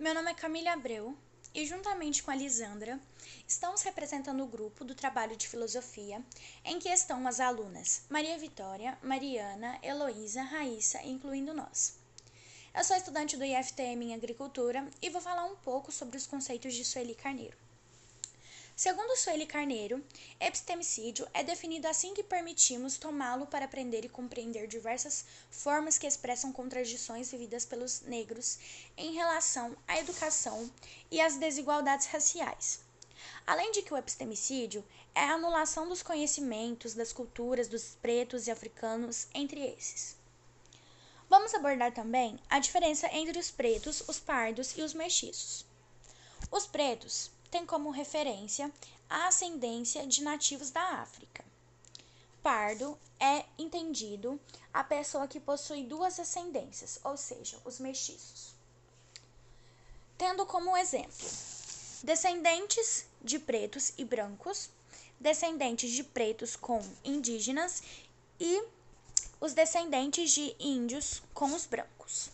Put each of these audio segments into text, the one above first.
Meu nome é Camila Abreu e, juntamente com a Lisandra, estamos representando o grupo do trabalho de filosofia em que estão as alunas Maria Vitória, Mariana, Heloísa, Raíssa, incluindo nós. Eu sou estudante do IFTM em Agricultura e vou falar um pouco sobre os conceitos de Sueli Carneiro. Segundo Sueli Carneiro, epistemicídio é definido assim que permitimos tomá-lo para aprender e compreender diversas formas que expressam contradições vividas pelos negros em relação à educação e às desigualdades raciais. Além de que o epistemicídio é a anulação dos conhecimentos das culturas dos pretos e africanos entre esses. Vamos abordar também a diferença entre os pretos, os pardos e os mestiços. Os pretos tem como referência a ascendência de nativos da África. Pardo é entendido a pessoa que possui duas ascendências, ou seja, os mestiços. Tendo como exemplo descendentes de pretos e brancos, descendentes de pretos com indígenas e os descendentes de índios com os brancos.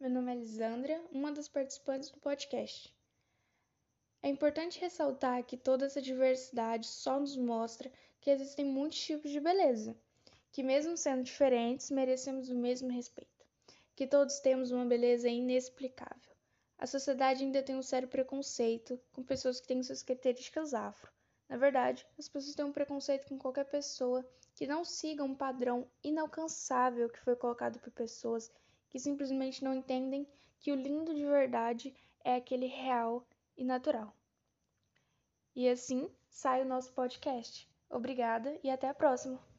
Meu nome é Lisandra, uma das participantes do podcast. É importante ressaltar que toda essa diversidade só nos mostra que existem muitos tipos de beleza, que, mesmo sendo diferentes, merecemos o mesmo respeito, que todos temos uma beleza inexplicável. A sociedade ainda tem um sério preconceito com pessoas que têm suas características afro. Na verdade, as pessoas têm um preconceito com qualquer pessoa que não siga um padrão inalcançável que foi colocado por pessoas que simplesmente não entendem que o lindo de verdade é aquele real e natural. E assim sai o nosso podcast. Obrigada e até a próxima!